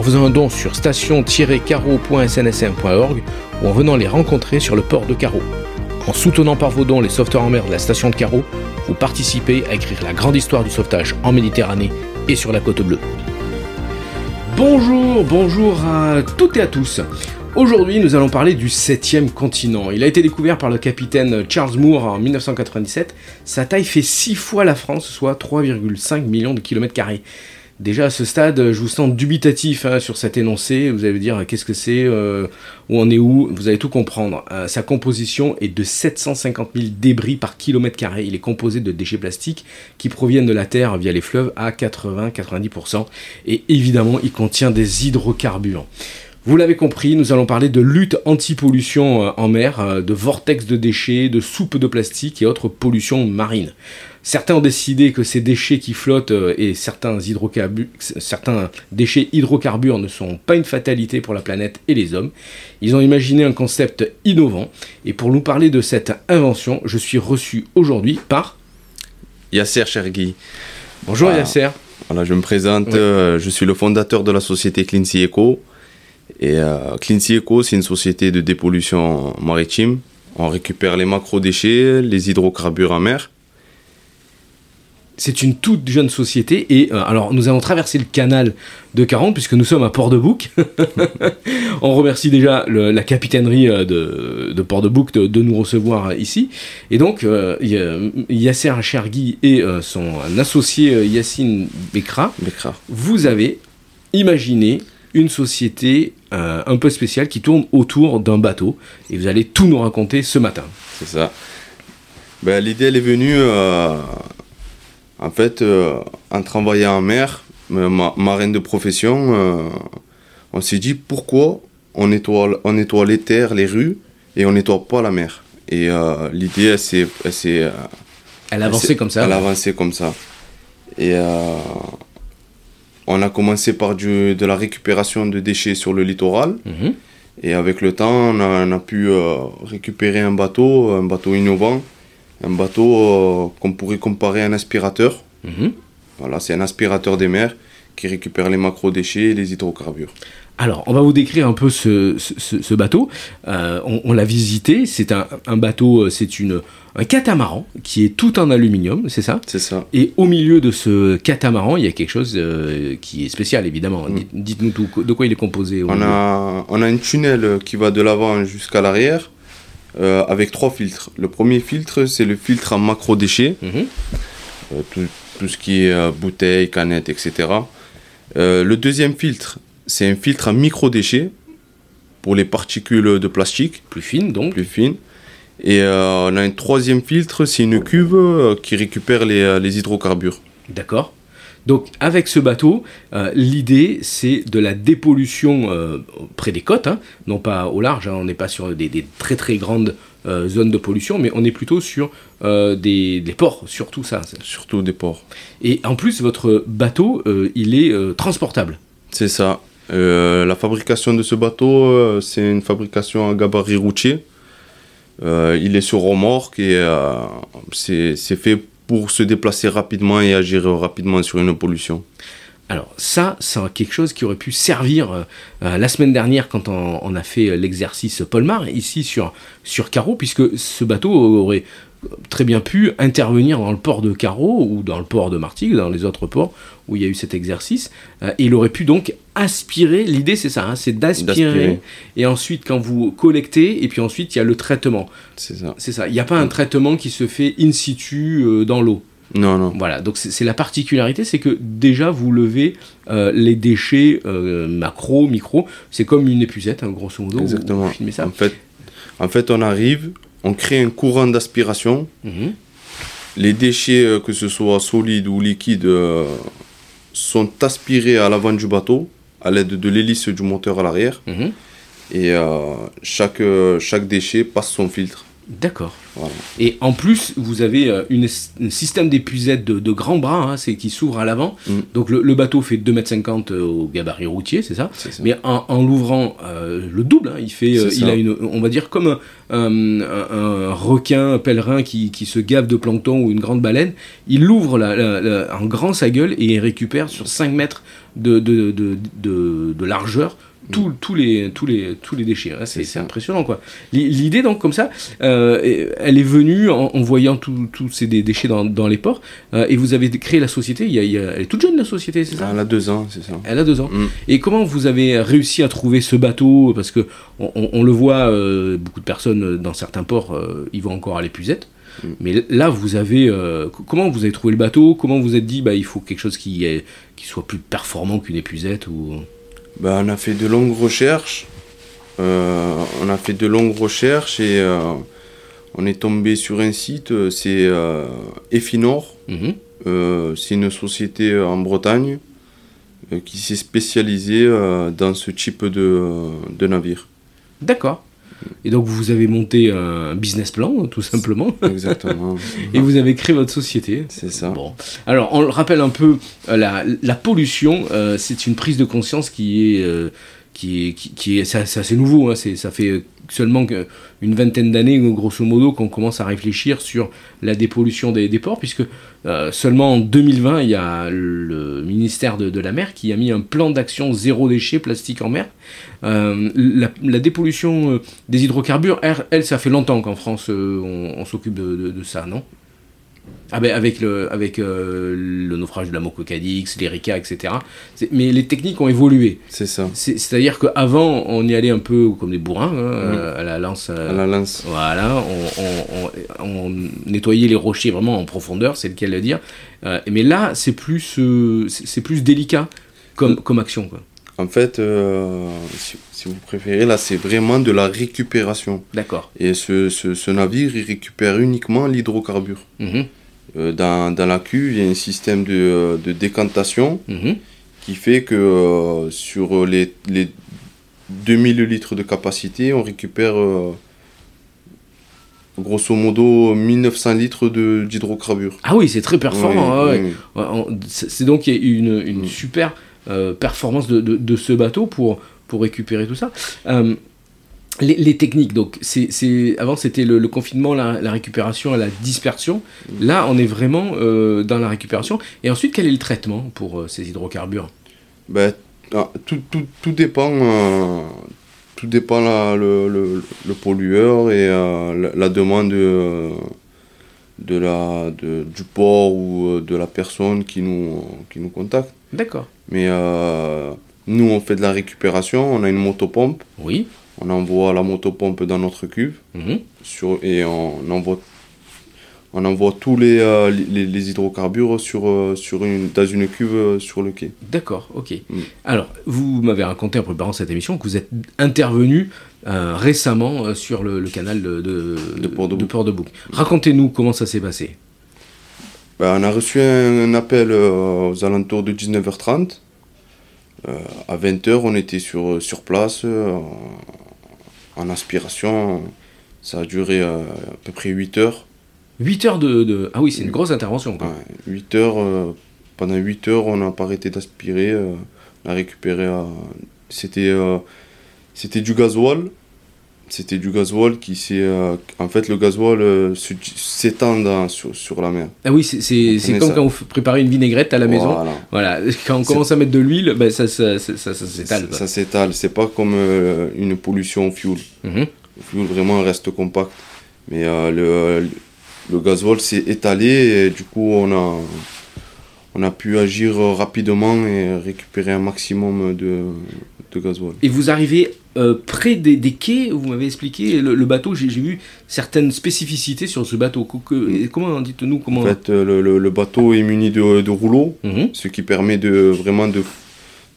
en faisant un don sur station-carreau.snsm.org ou en venant les rencontrer sur le port de Carreau. En soutenant par vos dons les sauveteurs en mer de la station de Carreau, vous participez à écrire la grande histoire du sauvetage en Méditerranée et sur la côte bleue. Bonjour, bonjour à toutes et à tous. Aujourd'hui, nous allons parler du septième continent. Il a été découvert par le capitaine Charles Moore en 1997. Sa taille fait 6 fois la France, soit 3,5 millions de kilomètres carrés. Déjà à ce stade, je vous sens dubitatif hein, sur cet énoncé. Vous allez me dire qu'est-ce que c'est, euh, où on est où? Vous allez tout comprendre. Euh, sa composition est de 750 000 débris par kilomètre carré. Il est composé de déchets plastiques qui proviennent de la Terre via les fleuves à 80-90%. Et évidemment, il contient des hydrocarbures. Vous l'avez compris, nous allons parler de lutte anti-pollution euh, en mer, de vortex de déchets, de soupe de plastique et autres pollutions marines. Certains ont décidé que ces déchets qui flottent euh, et certains, certains déchets hydrocarbures ne sont pas une fatalité pour la planète et les hommes. Ils ont imaginé un concept innovant. Et pour nous parler de cette invention, je suis reçu aujourd'hui par Yasser Chergui. Bonjour Yasser. Voilà, je me présente. Euh, je suis le fondateur de la société Cleansea Eco. Et euh, Cleansea Eco, c'est une société de dépollution maritime. On récupère les macro-déchets, les hydrocarbures en mer c'est une toute jeune société et euh, alors nous allons traverser le canal de 40 puisque nous sommes à Port-de-Bouc. On remercie déjà la capitainerie euh, de, Port-de-Bouc de, nous recevoir ici. Et donc euh, Yasser Chergui et son associé Yassine Bekra, vous avez imaginé une société un peu spéciale qui tourne autour d'un bateau et vous allez tout nous raconter ce matin. C'est ça. Ben, L'idée elle est venue en fait, euh, en travaillant en mer, ma, de profession, euh, on s'est dit pourquoi on nettoie, on nettoie les terres, les rues, et on nettoie pas la mer? Et euh, l'idée, elle s'est. Elle, elle avançait comme ça Elle avançait comme ça. Et on a commencé par du, de la récupération de déchets sur le littoral. Mhm. Et avec le temps, on a, on a pu récupérer un bateau, un bateau innovant, un bateau euh, qu'on pourrait comparer à un aspirateur. Mhm. Voilà, c'est un aspirateur des mers qui récupère les macro-déchets et les hydrocarbures. Alors, on va vous décrire un peu ce, bateau. Euh, on, l'a visité. C'est un, bateau, euh, c'est un catamaran qui est tout en aluminium, c'est ça? C'est ça. Et au milieu de ce catamaran, il y a quelque chose qui est spécial, évidemment. Mm. Dites-nous de quoi il est composé. On a, on a une tunnel qui va de l'avant jusqu'à l'arrière. Euh, avec trois filtres. Le premier filtre, c'est le filtre en macro-déchets, mhm. euh, tout, ce qui est euh, bouteilles, canettes, etc. le deuxième filtre, c'est un filtre en micro-déchets pour les particules de plastique. Plus fines donc. Plus fines. Et on a un troisième filtre, c'est une cuve qui récupère les, les hydrocarbures. D'accord. Donc avec ce bateau, euh, l'idée c'est de la dépollution euh, près des côtes, hein. non pas au large, hein. on n'est pas sur des, très très grandes euh, zones de pollution, mais on est plutôt sur des, ports, surtout ça. Surtout des ports. Et en plus, votre bateau, il est transportable. C'est ça. la fabrication de ce bateau, c'est une fabrication à gabarit routier. il est sur remorque et c'est fait pour se déplacer rapidement et agir rapidement sur une pollution. Alors ça, c'est quelque chose qui aurait pu servir euh, euh, la semaine dernière quand on, a fait l'exercice Polmar, ici sur, sur Carreau, puisque ce bateau aurait très bien pu intervenir dans le port de Carreau ou dans le port de Martigues, dans les autres ports où il y a eu cet exercice, euh, et il aurait pu donc aspirer, l'idée c'est ça, hein, c'est d'aspirer, et ensuite quand vous collectez, et puis ensuite il y a le traitement. C'est ça. C'est ça, il n'y a pas un traitement qui se fait in situ dans l'eau. Non, non. Voilà, donc c'est la particularité, c'est que déjà vous levez euh, les déchets euh, macro, micro, c'est comme une épuisette, hein, grosso modo. Exactement. ça. En fait, en fait, on arrive, on crée un courant d'aspiration. Mhm. Les déchets, euh, que ce soit solides ou liquides, sont aspirés à l'avant du bateau à l'aide de l'hélice du moteur à l'arrière. Mhm. Et chaque, chaque déchet passe son filtre. D'accord. Et en plus, vous avez euh, une, un système d'épuisette de, grands bras, hein, c'est qui s'ouvre à l'avant. Mm. Donc le, bateau fait 2,50 m euh, au gabarit routier, c'est ça, Mais en, l'ouvrant euh, le double, hein, il fait, il a une, on va dire comme un, requin pèlerin qui, se gave de plancton ou une grande baleine. Il ouvre la, en grand sa gueule et il récupère sur 5 mètres de, de, de largeur tous les, tous, les, tous les déchets. Hein, c'est impressionnant, quoi. L'idée, donc, comme ça, euh, elle est venue en, voyant tous ces déchets dans, dans les ports, euh, et vous avez créé la société, il y a, elle est toute jeune, la société, c'est ça? Elle a deux ans, c'est ça. Elle a deux ans. Mm. Et comment vous avez réussi à trouver ce bateau? Parce que on, le voit, euh, beaucoup de personnes dans certains ports, ils vont encore à l'épuisette. Mm. Mais là, vous avez. comment vous avez trouvé le bateau? Comment vous êtes dit, bah, il faut quelque chose qui, est, qui soit plus performant qu'une épuisette ou... Ben, on a fait de longues recherches. Euh, on a fait de longues recherches et euh, on est tombé sur un site, euh, c'est Efinor. Mhm. c'est une société en Bretagne qui s'est spécialisée dans ce type de, de navire. D'accord. Et donc vous avez monté un business plan, tout simplement. Exactement. et vous avez créé votre société. C'est ça. Bon. Alors on le rappelle un peu, euh, la, la pollution, euh, c'est une prise de conscience qui est, euh, qui est, qui, est, c'est nouveau. Hein, ça fait seulement une vingtaine d'années, grosso modo, qu'on commence à réfléchir sur la dépollution des, ports, puisque euh, seulement en 2020, il y a le ministère de, la mer qui a mis un plan d'action zéro déchet plastique en mer. Euh, la, dépollution euh, des hydrocarbures, elle, ça fait longtemps qu'en France, on, s'occupe de, ça, non? Ah ben avec le, avec, euh, le naufrage de la Mococadix, l'Erika, etc. Mais les techniques ont évolué. C'est ça. C'est-à-dire qu'avant, on y allait un peu comme des bourrins, hein, à la lance. à la lance. Voilà, on, nettoyait les rochers vraiment en profondeur, c'est le cas de le dire. Euh, mais là, c'est plus, euh, c'est plus délicat comme, comme action. Quoi. En fait, si, vous préférez, là, c'est vraiment de la récupération. D'accord. Et ce, ce, navire, il récupère uniquement l'hydrocarbure. Mhm. Euh, dans, dans, la cuve, il y a un système de, euh, de décantation mhm. qui fait que euh, sur les, les 2000 litres de capacité, on récupère grosso modo 1900 litres d'hydrocarbures. Ah oui, c'est très performant. C'est donc une, une super performance de, de, de, ce bateau pour, pour récupérer tout ça. Les, techniques, donc c'est, avant c'était le, confinement, la, récupération, la dispersion. Là, on est vraiment euh, dans la récupération. Et ensuite, quel est le traitement pour euh, ces hydrocarbures? Ben, ah, tout, tout, tout, dépend, euh, tout dépend le, le, le, pollueur et la, demande de, de la, de, du port ou de la personne qui nous, qui nous contacte. D'accord. Mais nous, on fait de la récupération, on a une motopompe. Oui on envoie la motopompe dans notre cuve mhm. sur, et on envoie, on envoie tous les, euh, les, hydrocarbures sur, euh, sur une, dans une cuve euh, sur le quai. D'accord, ok. Mm. Alors, vous m'avez raconté en préparant cette émission que vous êtes intervenu récemment sur le, canal de, de, Port de Bouc. Racontez-nous comment ça s'est passé. Ben, on a reçu un, appel aux alentours de 19h30. à 20h, on était sur, sur place en aspiration, ça a duré euh, à peu près 8 heures. 8 heures de, Ah oui, c'est une grosse intervention. 8 heures, euh, pendant 8 heures, on n'a pas arrêté d'aspirer, euh, on a récupéré... C'était, c'était du gasoil C'était du gasoil qui s'est. euh, en fait, le gasoil euh, s'étend sur, sur la mer. Ah oui, c'est- comme ça. quand vous préparez une vinaigrette à la maison. Voilà. Voilà, quand on commence à mettre de l'huile, ben ça, ça, ça, s'étale. Ça, s'étale. C'est pas comme euh, une pollution au fuel. Le fuel vraiment reste compact. Mais le, le gasoil s'est étalé et du coup, on a, on a pu agir rapidement et récupérer un maximum de, de gasoil. Et vous arrivez euh, près des, des quais, vous m'avez expliqué, le, le bateau, j'ai vu certaines spécificités sur ce bateau. Que- comment, dites-nous comment... En fait, euh, le, le- le bateau est muni de, de rouleaux, Mhm. ce qui permet de vraiment de,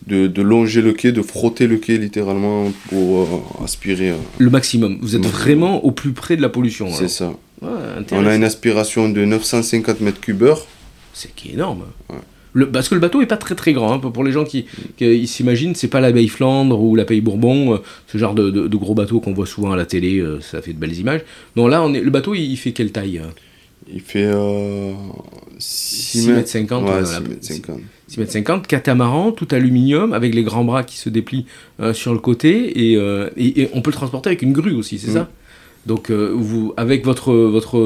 de, de longer le quai, de frotter le quai littéralement pour euh, aspirer. euh, Le maximum. Vous êtes Le vraiment au plus près de la pollution. C'est ça. Ouais, On a une aspiration de 950 mètres cubes heure. C'est qui est énorme. Ouais. Le, parce que le bateau est pas très très grand. hein, pour les gens qui, qui s'imaginent, c'est pas la Baie Flandre ou la Pays Bourbon, euh, ce genre de, de- de gros bateaux qu'on voit souvent à la télé, euh, ça fait de belles images. Non, là, on est, le bateau, il, il fait quelle taille euh Il fait euh, 6 6 mètres 50, Ouais, voilà. 6 mètres 50. 6 mètres 50, catamaran, tout aluminium, avec les grands bras qui se déplient euh, sur le côté, et, euh, et- et on peut le transporter avec une grue aussi, c'est Mm. ça? Donc, euh, vous, avec votre, votre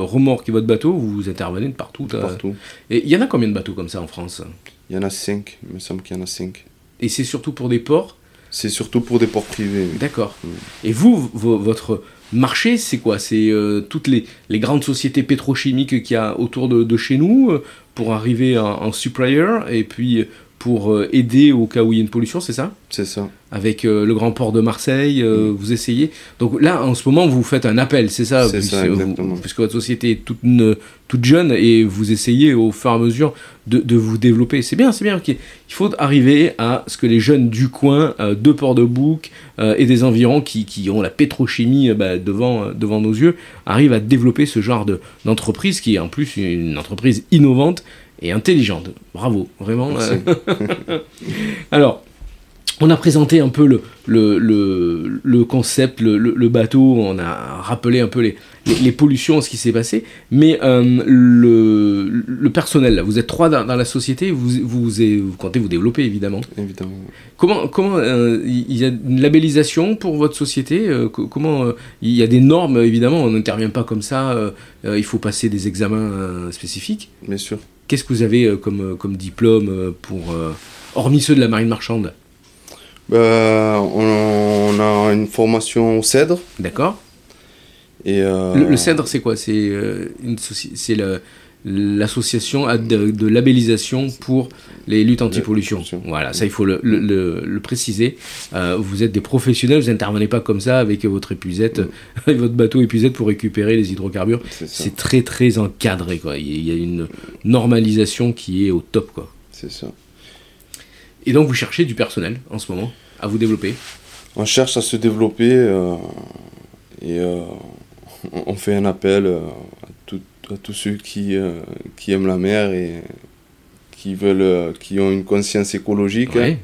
remorque et votre bateau, vous intervenez de partout. euh. Partout. Et il y en a combien de bateaux comme ça en France? Il y en a 5, il me semble qu'il y en a 5. Et c'est surtout pour des ports? C'est surtout pour des ports privés. oui. D'accord. Mm. Et vous, vo- votre marché, c'est quoi? C'est euh, toutes les, les grandes sociétés pétrochimiques qu'il y a autour de, de chez nous pour arriver en, en supplier et puis pour euh, aider au cas où il y a une pollution, c'est ça? C'est ça. Avec euh, le grand port de Marseille, euh, Mm. vous essayez? Donc là, en ce moment, vous faites un appel, c'est ça? C'est ça, vous- exactement. puisque votre société est toute, ne- toute jeune et vous essayez au fur et à mesure de, de vous développer. C'est bien, c'est bien. Il faut arriver à ce que les jeunes du coin, euh, de Port-de-Bouc et des environs qui, qui ont la pétrochimie bah, devant, devant nos yeux, arrivent à développer ce genre de- d'entreprise qui est en plus une entreprise innovante et intelligente. Bravo, vraiment. Euh, alors, on a présenté un peu le, le, le, le concept, le, le- bateau, on a rappelé un peu les, les, les pollutions, ce qui s'est passé, mais euh, le, le personnel, là, vous êtes trois dans, dans la société, vous, vous, vous comptez vous développer évidemment. Évidemment. Comment, comment euh, il y a une labellisation pour votre société euh, co- Comment il y a des normes évidemment, on n'intervient pas comme ça. il faut passer des examens spécifiques. Bien sûr. Qu'est-ce que vous avez euh, comme, euh, comme diplôme euh, pour hormis ceux de la marine marchande? Ben, on, a une formation au CEDRE. D'accord. Et, euh, Le, le CEDRE, c'est quoi? C'est euh, une c'est le- l'association de, de labellisation pour les luttes anti-pollution. pollution. Voilà, ça il faut le, le- le- le préciser. Euh, vous êtes des professionnels, vous n'intervenez pas comme ça avec votre épuisette, avec votre bateau épuisette pour récupérer les hydrocarbures. C'est très très encadré quoi. Il y a- une normalisation qui est au top quoi. C'est ça. Et donc vous cherchez du personnel en ce moment à vous développer? On cherche à se développer euh, et euh, on- fait un appel à, tous ceux qui, euh, qui aiment la mer et qui veulent, euh, qui ont une conscience écologique Ouais,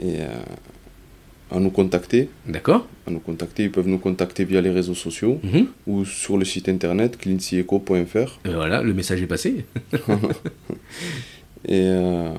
et euh, à nous contacter. d'accord. À nous contacter, ils peuvent nous contacter via les réseaux sociaux Mhm. ou sur le site internet cleansieco.fr Et voilà, le message est passé. et euh,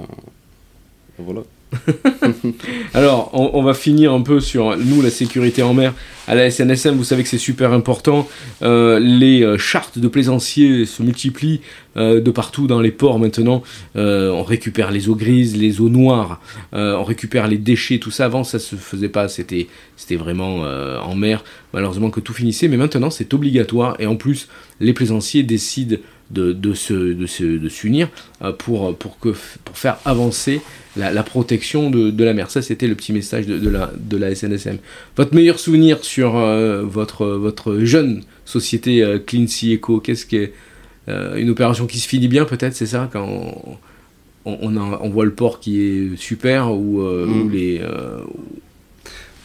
voilà. Alors, on, va finir un peu sur nous, la sécurité en mer. À la SNSM, vous savez que c'est super important. Euh, les euh, chartes de plaisanciers se multiplient euh, de partout dans les ports maintenant. On récupère les eaux grises, les eaux noires, on récupère les déchets, tout ça. Avant, ça se faisait pas. C'était, vraiment en mer, malheureusement, que tout finissait. Mais maintenant, c'est obligatoire. Et en plus, les plaisanciers décident de, de, se, de, se, de s'unir euh, pour, pour, que, pour faire avancer la, la protection de, de la mer. Ça, c'était le petit message de, de, la, de la SNSM. Votre meilleur souvenir sur euh, votre, votre jeune société euh, Clean Sea Eco, qu'est-ce qui est euh, une opération qui se finit bien peut-être, c'est ça quand on, on, a- on voit le port qui est super ou, Mm. ou les...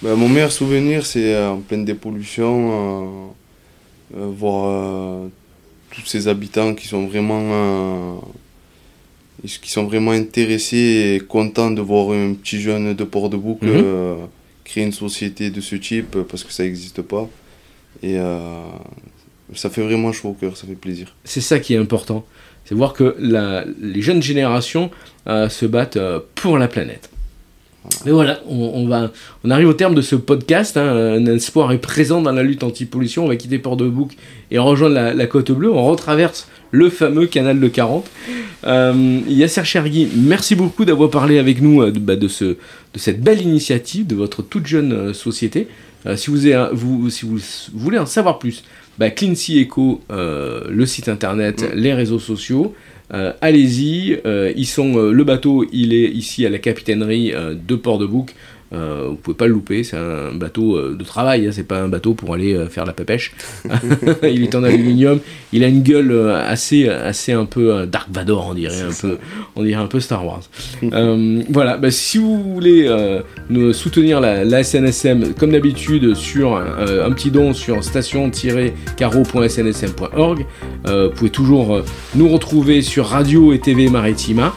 Ben, mon meilleur souvenir, c'est en pleine dépollution, voir tous ces habitants qui sont vraiment, euh, qui sont vraiment intéressés et contents de voir un petit jeune de Port-de-Bouc Mhm. euh, créer une société de ce type euh, parce que ça n'existe pas. Et ça fait vraiment chaud au cœur, ça fait plaisir. c'est ça qui est important. C'est voir que la, les jeunes générations se battent pour la planète. Mais voilà, on, va, on arrive au terme de ce podcast. Hein. un espoir est présent dans la lutte anti-pollution. On va quitter Port-de-Bouc et rejoindre la, côte bleue. On retraverse le fameux canal de 40. Euh, Yasser Chergui, merci beaucoup d'avoir parlé avec nous euh, bah, de, ce, de cette belle initiative de votre toute jeune euh, société. Euh, si, vous, avez, vous, si vous voulez en savoir plus, bah, Clean Sea Eco, le site internet, mm. les réseaux sociaux, allez-y. ils sont, le bateau, il est ici à la capitainerie de Port-de-Bouc. Euh, vous pouvez pas le louper, c'est un bateau euh, de travail, hein, c'est pas un bateau pour aller euh, faire la pêche. il est en aluminium, il a une gueule assez, assez un peu Dark Vador, on dirait un peu, on dirait un peu Star Wars. voilà, bah, si vous voulez nous soutenir la, SNSM comme d'habitude sur un petit don sur station-caro.snsm.org, vous pouvez toujours nous retrouver sur Radio et TV Maritima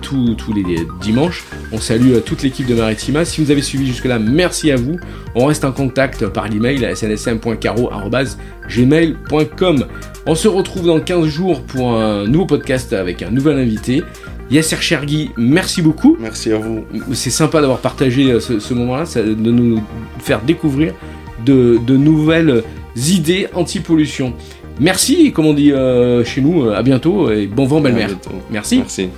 tous, tous les dimanches. On salue toute l'équipe de Maritima. Si vous avez suivi jusque-là, merci à vous. On reste en contact par l'email à snsm.caro.gmail.com. On se retrouve dans 15 jours pour un nouveau podcast avec un nouvel invité. Yasser Chergui, merci beaucoup. Merci à vous. C'est sympa d'avoir partagé euh, ce, moment-là, de nous faire découvrir de, nouvelles idées anti-pollution. Merci, comme on dit euh, chez nous, euh, à bientôt et bon vent, belle mer. Merci. Merci.